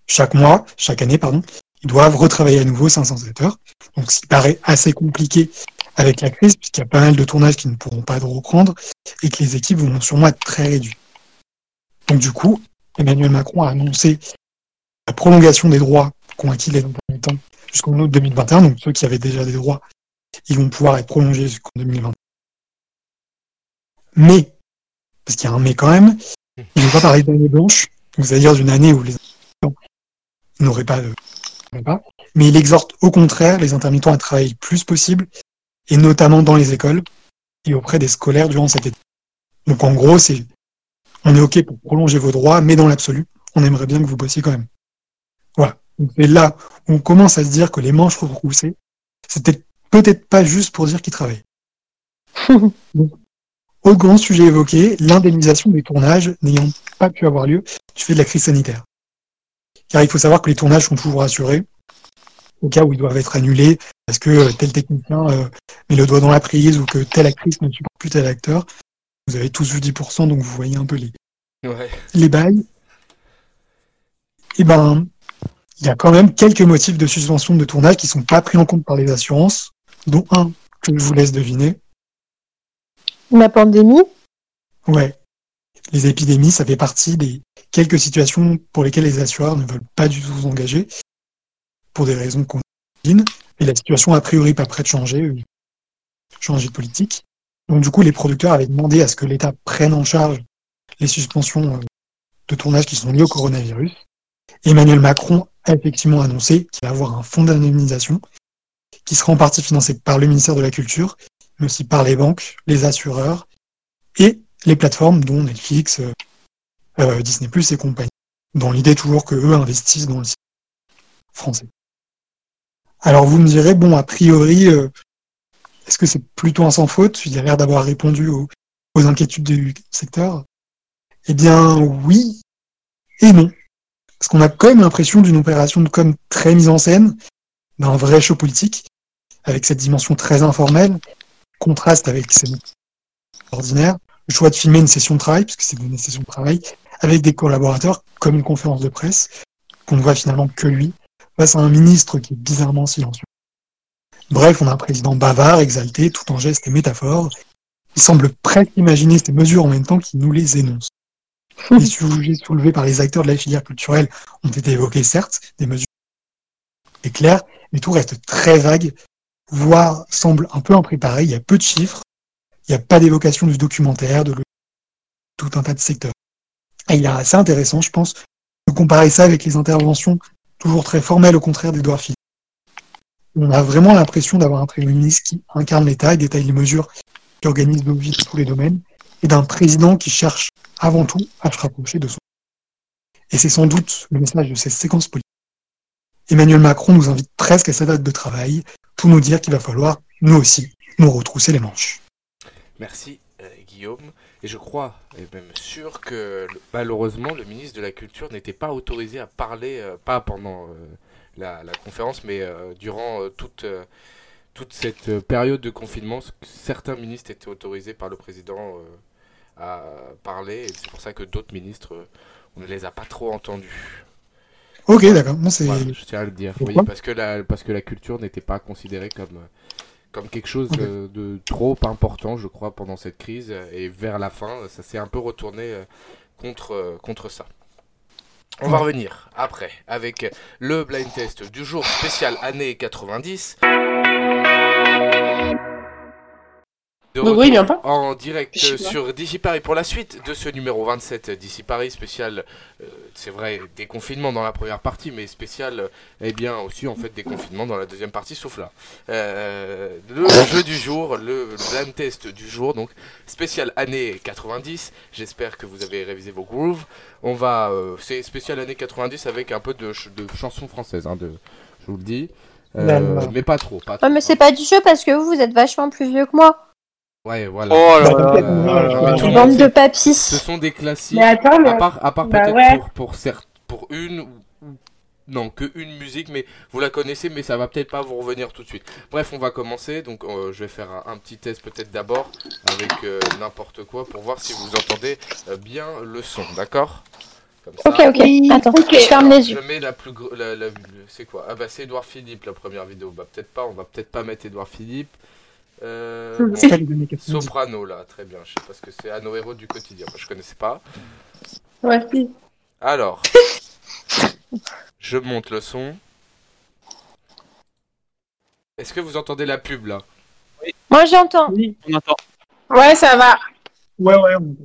chaque mois, chaque année, pardon, ils doivent retravailler à nouveau 507 heures. Donc, ce qui paraît assez compliqué avec la crise, puisqu'il y a pas mal de tournages qui ne pourront pas reprendre et que les équipes vont sûrement être très réduites. Donc, du coup, Emmanuel Macron a annoncé la prolongation des droits qu'ont acquis les intermittents jusqu'en août 2021. Donc, ceux qui avaient déjà des droits, ils vont pouvoir être prolongés jusqu'en 2021. Mais, parce qu'il y a un mais quand même, il ne va pas parler d'année blanche, c'est-à-dire d'une année où les intermittents n'auraient pas de mais il exhorte au contraire les intermittents à travailler le plus possible, et notamment dans les écoles et auprès des scolaires durant cet été. Donc en gros, c'est on est OK pour prolonger vos droits, mais dans l'absolu, on aimerait bien que vous bossiez quand même. Voilà. Donc c'est là où on commence à se dire que les manches retroussées, c'était peut-être pas juste pour dire qu'ils travaillent. Donc, autre grand sujet évoqué, l'indemnisation des tournages n'ayant pas pu avoir lieu du fait de la crise sanitaire. Car il faut savoir que les tournages sont toujours assurés au cas où ils doivent être annulés parce que euh, tel technicien euh, met le doigt dans la prise ou que telle actrice ne supporte plus tel acteur. Vous avez tous vu 10%, donc vous voyez un peu les, Ouais. les bails. Et ben, il y a quand même quelques motifs de suspension de tournage qui sont pas pris en compte par les assurances, dont un que je vous laisse deviner. La pandémie Ouais. Les épidémies, ça fait partie des quelques situations pour lesquelles les assureurs ne veulent pas du tout s'engager, pour des raisons qu'on imagine. Et la situation, a priori, pas près de changer, euh, changer de politique. Donc, du coup, les producteurs avaient demandé à ce que l'État prenne en charge les suspensions euh, de tournage qui sont liées au coronavirus. Emmanuel Macron a effectivement annoncé qu'il va avoir un fonds d'indemnisation qui sera en partie financé par le ministère de la Culture, mais aussi par les banques, les assureurs et les plateformes dont Netflix, euh, euh, Disney et compagnie, dans l'idée toujours que eux investissent dans le cinéma français. Alors vous me direz, bon, a priori, euh, est-ce que c'est plutôt un sans faute? Il a l'air d'avoir répondu aux inquiétudes du secteur. Eh bien oui et non. Parce qu'on a quand même l'impression d'une opération de com très mise en scène, d'un vrai show politique, avec cette dimension très informelle, contraste avec ces ordinaires, le choix de filmer une session de travail, puisque c'est une session de travail, avec des collaborateurs, comme une conférence de presse, qu'on ne voit finalement que lui, face à un ministre qui est bizarrement silencieux. Bref, on a un président bavard, exalté, tout en gestes et métaphores. Il semble à imaginer ces mesures en même temps qu'il nous les énonce. Les sujets soulevés par les acteurs de la filière culturelle ont été évoqués, certes, des mesures claires, mais tout reste très vague, voire semble un peu impréparé. Il y a peu de chiffres, il n'y a pas d'évocation du documentaire, de tout un tas de secteurs. Et il est assez intéressant, je pense, de comparer ça avec les interventions toujours très formelles, au contraire d'Edouard Philippe. On a vraiment l'impression d'avoir un Premier ministre qui incarne l'État et détaille les mesures qui organisent nos vies dans tous les domaines, et d'un président qui cherche avant tout à se rapprocher de son. Et c'est sans doute le message de cette séquence politique. Emmanuel Macron nous invite presque à sa date de travail pour nous dire qu'il va falloir, nous aussi, nous retrousser les manches. Merci euh, Guillaume. Et je crois, et même sûr, que malheureusement le ministre de la Culture n'était pas autorisé à parler, euh, pas pendant euh, la, la conférence, mais durant toute, toute cette période de confinement. Certains ministres étaient autorisés par le président parler, et c'est pour ça que d'autres ministres, on ne les a pas trop entendus. Ok, d'accord. C'est Voilà, je tiens à le dire. Oui, parce que la, parce que la culture n'était pas considérée comme, comme quelque chose de trop important, je crois, pendant cette crise. Et vers la fin, ça s'est un peu retourné euh, contre, euh, contre ça. On va Ouais. revenir après avec le blind test du jour spécial année 90. De retour vient pas en direct sur DC Paris pour la suite de ce numéro 27 DC Paris spécial. euh, c'est vrai, déconfinement dans la première partie, mais spécial, euh, eh bien aussi en fait déconfinement dans la deuxième partie, sauf là. Euh, le jeu du jour, le, le blind test du jour, donc spécial année 90. J'espère que vous avez révisé vos grooves. On va, euh, c'est spécial année 90 avec un peu de, ch- de chansons françaises, hein, de, je vous le dis. Euh, mais pas trop, pas Ouais, trop, mais c'est hein. pas du jeu parce que vous, vous êtes vachement plus vieux que moi. Ouais, voilà. Oh là là mais là. tout le monde Bande de papis. Ce sont des classiques. Mais attends, mais... À part, à part Bah peut-être ouais. pour, pour, certes, pour une non que une musique, mais vous la connaissez, mais ça va peut-être pas vous revenir tout de suite. Bref, on va commencer. Donc, euh, je vais faire un, un petit test peut-être d'abord avec euh, n'importe quoi pour voir si vous entendez euh, bien le son, d'accord? Comme ça. Ok, ok. Attends, ok. je ferme les Je yeux. mets la plus la, la- c'est quoi? Ah bah c'est Edouard Philippe la première vidéo. Bah peut-être pas, on va peut-être pas mettre Edouard Philippe. Euh, bon, c'est pas les années 90. Soprano là, très bien. Je sais pas ce que c'est. Ah, nos héros du quotidien. Moi, je connaissais pas. Ouais, si. Alors, je monte le son. Est-ce que vous entendez la pub là? Moi, j'entends. Oui. On entend. Ouais, ça va. Ouais, ouais. on-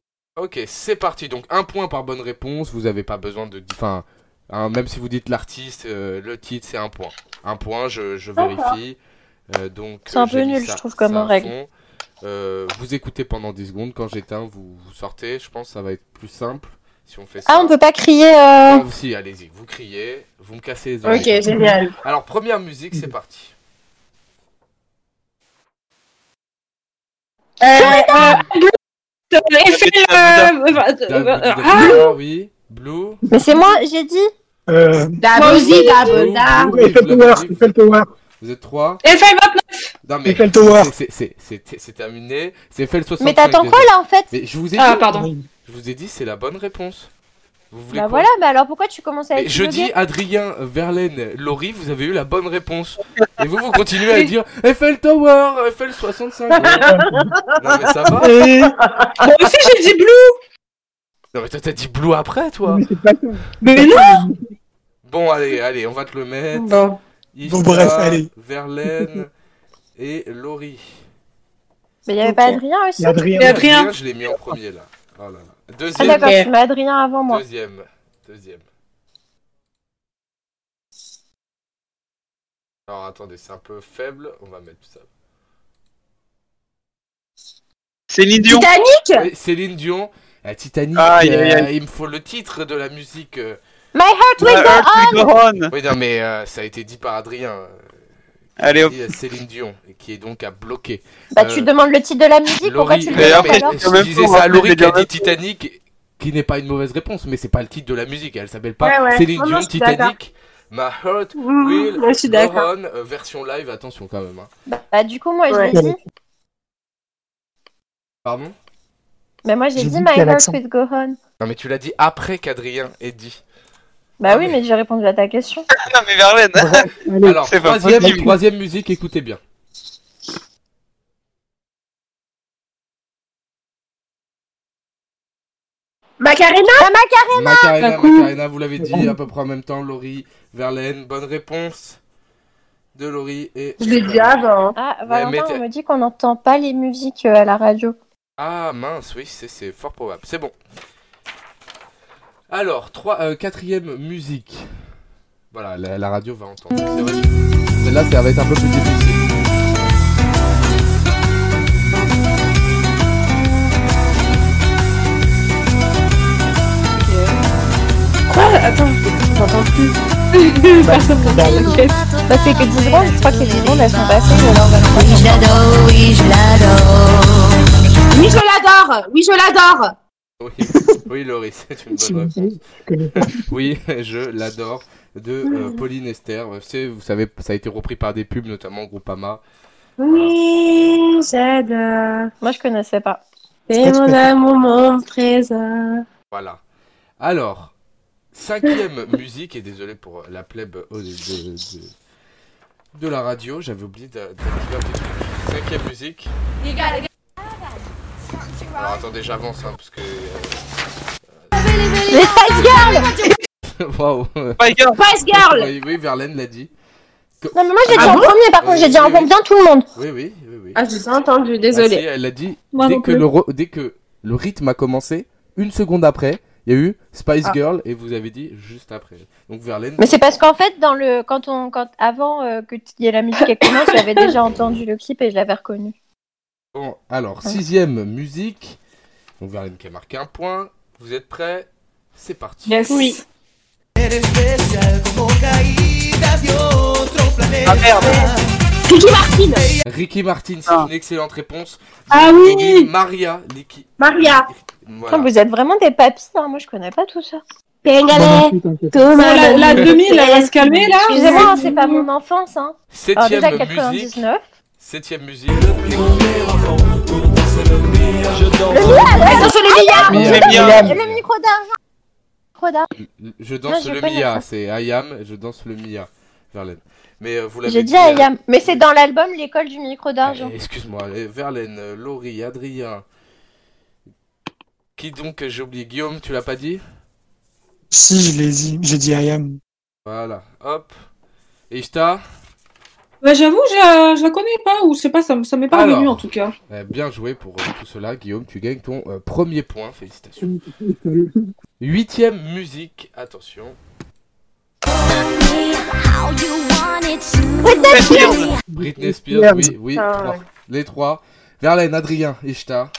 Ok, c'est parti. Donc un point par bonne réponse. Vous avez pas besoin de, enfin, hein, même si vous dites l'artiste, euh, le titre, c'est un point. Un point, je, je vérifie. Euh, donc C'est un peu nul, ça- je trouve, comme règle. Euh, vous écoutez pendant 10 secondes. Quand j'éteins, vous, vous sortez. Je pense que ça va être plus simple si on fait ça. Ah, on peut pas crier. Euh... Ah, si, allez-y, vous criez, vous me cassez les oreilles. Ok, génial. Alors première musique, c'est parti. Euh, euh, euh, euh, euh, euh, ah, Blue, oui. Blue. Mais c'est moi, j'ai dit. Euh, aussi, Blue, Daboda. Blue, Blue, Tower, Blue. Eiffel Vous êtes trois. Eiffel 29. Non mais Eiffel Tower. c'est- c'est- c'est c'est- c'est terminé. C'est le 65. Mais t'attends quoi là en fait Mais je vous ai Ah, dit, pardon. je vous ai dit, c'est la bonne réponse. Vous voulez Bah voilà, bah alors pourquoi tu commences à Mais être je dis Adrien, Verlaine, Laurie, vous avez eu la bonne réponse. Et vous, vous continuez à dire Eiffel Tower, Eiffel 65. non mais ça va. Et... Moi aussi, j'ai dit Blue. Non mais toi t'as dit Blue après toi. Mais c'est pas. Mais non. Bon allez, allez, on va te le mettre. Bon. Ista, Bon, bref, allez. Verlaine et Laurie. Mais il y avait pas Adrien aussi Adrien. Je l'ai mis en premier là. Oh là là. Ah Deuxième, d'accord, tu mets Adrien avant moi. deuxième, deuxième. Alors attendez, c'est un peu faible, on va mettre ça. Céline Dion. Titanic. Oui, Céline Dion, la Titanic, euh, aïe. il me faut le titre de la musique. euh. My heart will My go heart will go on. Oui, non mais euh, ça a été dit par Adrien. euh, Allez hop. dit, euh, Céline Dion, et qui est donc à bloquer. Bah Euh, tu demandes le titre de la musique, pourquoi Laurie, tu le mais Et non, demandes après, mais alors quand même je disais ça à Laurie qui a dit Titanic, qui n'est pas une mauvaise réponse, mais c'est pas le titre de la musique. Elle s'appelle pas Ouais, ouais. Céline Non, Dion je. Titanic. My Heart Mmh, Will moi, je suis Go d'accord. On, euh, version live, attention quand même. hein. bah, bah, du coup moi je Ouais. l'ai dit. Pardon? Mais moi j'ai dit dit My heart will go on. Non mais tu l'as dit après qu'Adrien ait dit. Bah Ah, oui, mais- mais j'ai répondu à ta question. Non mais Verlaine. Alors, pas troisième, troisième musique, écoutez bien. Macarena. Ah, Macarena Macarena. Macarena, vous l'avez dit à peu près en même temps, Laurie, Verlaine, bonne réponse de Laurie et... Je l'ai dit avant. Ah, mais Valentin, on me dit qu'on n'entend pas les musiques euh, à la radio. Ah mince, oui, c'est fort probable. C'est bon. Alors, trois, euh, quatrième musique. Voilà, la, radio va entendre. C'est Celle-là, ça va être un peu plus difficile. Quoi? Attends, je t'entends plus. Personne ne t'inquiète. Ça fait que 10 secondes, je crois que les 10 secondes elles sont passées, mais Oui, je l'adore, oui, je l'adore. Oui, je l'adore, oui, je l'adore. Oui, oui Laurie, c'est une bonne réponse. Oui, je l'adore. De euh, Pauline Esther. Vous savez, ça a été repris par des pubs, notamment Groupama. Oui, j'adore. Moi je connaissais pas. C'est mon amour, mon trésor. Voilà. Alors, cinquième musique, et désolé pour la plèbe euh, de, de, de- de la radio, j'avais oublié d'a- d'activer un petit truc. Cinquième musique. Alors attendez, j'avance, hein, parce que... Les Spice Girls euh, Waouh Spice Girl Spice Girl Oui, oui, Verlaine l'a dit. Non mais moi j'ai dit Ah en bon premier par contre, Oui, j'ai dit en oui. bien tout le monde. Oui, oui, oui, oui. Ah, j'ai pas entendu, Ah, si, désolé. elle l'a dit. Moi dès non que, plus. le ro- dès que le rythme a commencé, une seconde après, il y a eu Spice Ah. Girl et vous avez dit juste après. Donc Verlaine. Mais c'est parce qu'en fait dans le quand on quand avant euh, que il y ait la musique qui commence, j'avais déjà entendu le clip et je l'avais reconnu. Bon, alors, sixième musique. Donc Verlaine qui a marqué un point. Vous êtes prêts? C'est parti. Yes. Oui. Ah merde Ricky Martin Ricky Martin, c'est Ah. une excellente réponse. Ah oui. Maria, Ricky. Maria Voilà. Vous êtes vraiment des papis, hein. moi je connais pas tout ça. Pengale la, la demi, elle va se calmer là Excusez-moi, c'est pas mon enfance. Hein. Alors Septième déjà musique. 99. Septième musique. Milliards Mia. C'est bien. Le micro d'argent. Micro d'argent. Je danse le Mia, c'est Ayam, je danse le Mia, Verlaine. Mais euh, vous l'avez J'ai dit Ayam, mais c'est dans l'album L'école du micro d'argent. Eh, Excuse-moi, euh, Verlaine, euh, Laurie, Adrien. Qui donc euh, j'ai oublié Guillaume, tu l'as pas dit? Si, je l'ai dit. J'ai dit I am. Voilà, hop. Et Ishta Bah, J'avoue, je, je la connais pas, ou je sais pas, ça, m- ça m'est pas Alors. revenu en tout cas. Eh, Bien joué pour euh, tout cela, Guillaume, tu gagnes ton euh, premier point, félicitations. Huitième musique, attention. How you want it to. Britney Spears. Britney Spears, oui, oui, Ah, trois. ouais. les trois. Verlaine, Adrien, Ishta.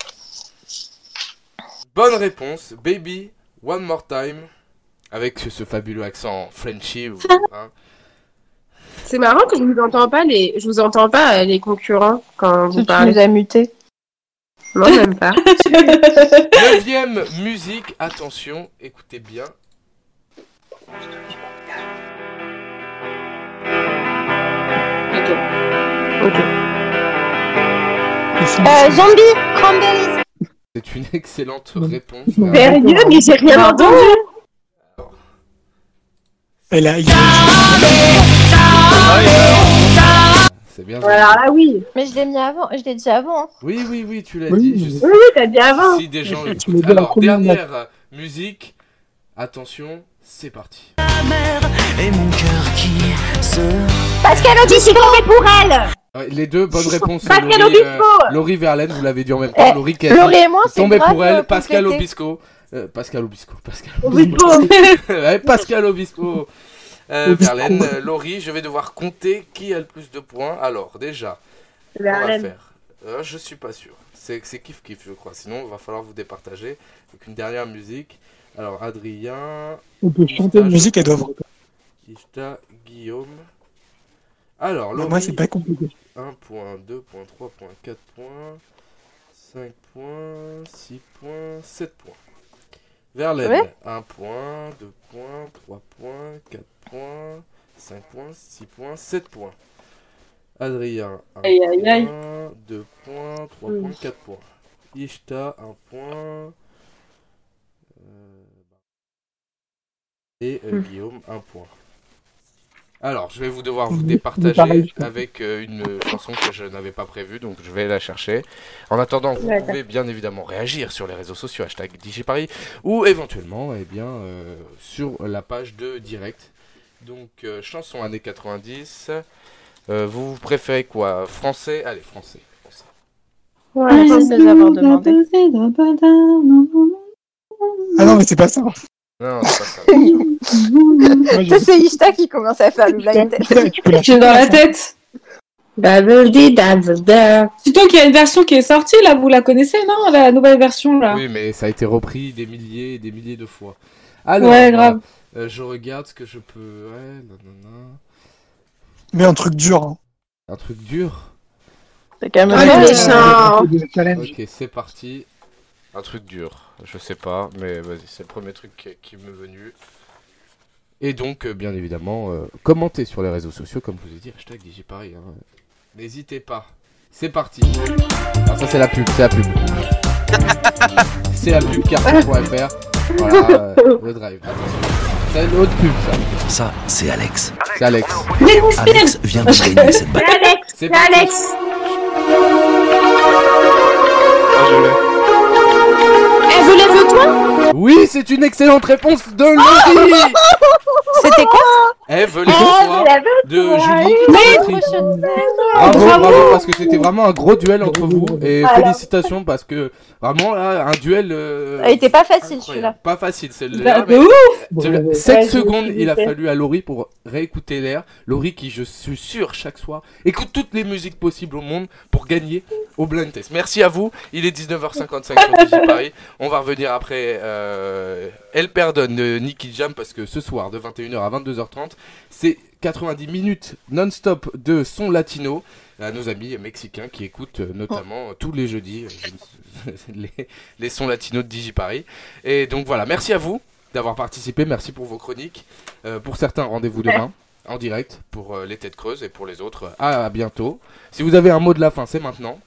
Bonne réponse, Baby, One More Time. Avec ce, ce fabuleux accent Frenchy. ou- hein. C'est marrant que je vous entends pas les, je vous entends pas euh, les concurrents quand vous Tu parlez. nous as mutés. Moi même pas. Neuvième musique, attention, écoutez bien. Ok. Euh, zombie, Cranberries. C'est une excellente réponse. Sérieux, mais j'ai rien entendu. Elle a, C'est bien. Alors là, oui. Mais je l'ai mis avant, je l'ai dit avant. hein. Oui, oui, oui, tu l'as Oui, dit. oui. Je Oui, oui, t'as dit avant. si des gens écoutent. Alors, dernière euh, musique. Attention, c'est parti. Pascal Obispo. pour elle. Les deux bonnes réponses. Pascal Laurie, Obispo. Laurie Verlaine, vous l'avez dit en même temps. Eh, Laurie qui Laurie et moi, c'est Tombé pour elle, euh, Pascal. Obisco. Euh, Pascal Obisco, Pascal Obispo. Ouais, Pascal Obispo. Euh. Verlaine, euh, Laurie, je vais devoir compter qui a le plus de points. Alors, déjà, on va Verlaine. faire. Euh, je suis pas sûr. C'est kiff kiff, je crois. Sinon, il va falloir vous départager. Donc, une dernière musique. Alors, Adrien, On peut chanter une musique, elle doit. Ishta, Guillaume. Alors, Laurie, Moi, c'est pas compliqué. 1 point, 2 points, 3 points, 4 points, 5 points, 6 points, 7 points. Verlaine, Ouais. 1 point, 2 points, 3 points, 4 points, 5 points, 6 points, 7 points. Adrien, 1 Aïe, aïe, aïe. point, 2 points, 3 Mm. points, 4 points. Ishta, 1 point. Euh, Et euh, Mm. Guillaume, 1 point. Alors, je vais vous devoir vous départager avec euh, une chanson que je n'avais pas prévue, donc je vais la chercher. En attendant, vous pouvez bien évidemment réagir sur les réseaux sociaux, hashtag DigiParis, ou éventuellement eh bien, euh, sur la page de direct. Donc, euh, chanson années 90. Euh, vous préférez quoi? Français? Allez, français. français. Ouais, avoir demandé. Ah non, mais c'est pas ça. Non, c'est pas ça. je- C'est Ishta qui commence à faire le blind test. La J'ai dans la tête. Surtout qu'il y a une version qui est sortie là, vous la connaissez, non La nouvelle version là? Oui, mais ça a été repris des milliers et des milliers de fois. Alors, Ouais, grave. Euh, je regarde ce que je peux. Ouais, nanana. Mais un truc dur. Hein. Un truc dur? C'est quand même Ah, euh. Des challenges. Ok, c'est parti. Un truc dur. Je sais pas, mais vas-y, c'est le premier truc qui, qui m'est venu. Et donc, euh, bien évidemment, euh, commentez sur les réseaux sociaux, comme je vous ai dit, hashtag DigiParis. Hein. N'hésitez pas. C'est parti. Alors ça, c'est la pub, c'est la pub. c'est la pub carton.fr. Voilà, euh, le drive. Attention. C'est l'autre pub, ça. Ça, c'est Alex. C'est Alex. Alex vient de gagner cette bataille. Alex, C'est c'est parti. Alex. Ah, je l'ai. Elle vous lève le toi Oui, c'est une excellente réponse de Laurie C'était quoi Eve, les Ah, l'avez de Julie. Mais Patrick. trop chouette. Bravo, bravo, Bravo. parce que c'était vraiment un gros duel entre vous et Voilà. félicitations parce que vraiment là un duel. euh, Il était pas facile celui-là. Pas facile, c'est le. Bah, mais- ouf 7 Ouais, je- secondes, il a fallu à Laurie pour réécouter l'air. Laurie qui, je suis sûr, chaque soir, écoute toutes les musiques possibles au monde pour gagner au blind test. Merci à vous. Il est 19h55 sur DigiParis. On va revenir après euh, Elle perdonne de Nicky Jam parce que ce soir, de 21h à 22h30, c'est 90 minutes non-stop de son latino à nos amis mexicains qui écoutent euh, notamment euh, tous les jeudis euh, les, les sons latinos de DigiParis. Et donc voilà, merci à vous d'avoir participé, merci pour vos chroniques. Euh, pour certains, rendez-vous demain en direct pour euh, les têtes creuses et pour les autres, euh, à bientôt. Si vous avez un mot de la fin, c'est maintenant.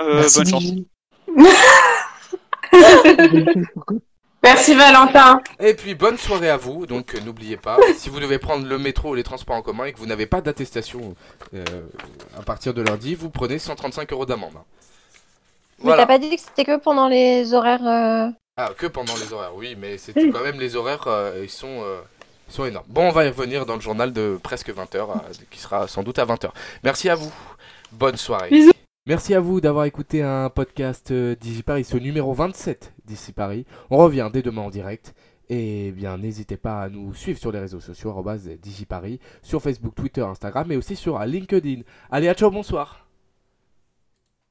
Euh, Merci, bonne chance. Merci Valentin. Et puis bonne soirée à vous. Donc euh, n'oubliez pas, si vous devez prendre le métro ou les transports en commun et que vous n'avez pas d'attestation euh, à partir de lundi, vous prenez 135 euros d'amende. hein. Mais Voilà. t'as pas dit que c'était que pendant les horaires. euh, Ah, que pendant les horaires, oui, mais c'est quand même les horaires, euh, ils, sont, euh, ils sont énormes. Bon, on va y revenir dans le journal de presque 20h, qui sera sans doute à 20h. Merci à vous. Bonne soirée. Bisous. Merci à vous d'avoir écouté un podcast euh, DigiParis, ce numéro 27 d'ici Paris. On revient dès demain en direct. Et bien, n'hésitez pas à nous suivre sur les réseaux sociaux, arobase DigiParis, sur Facebook, Twitter, Instagram, mais aussi sur LinkedIn. Allez, à ciao, bonsoir.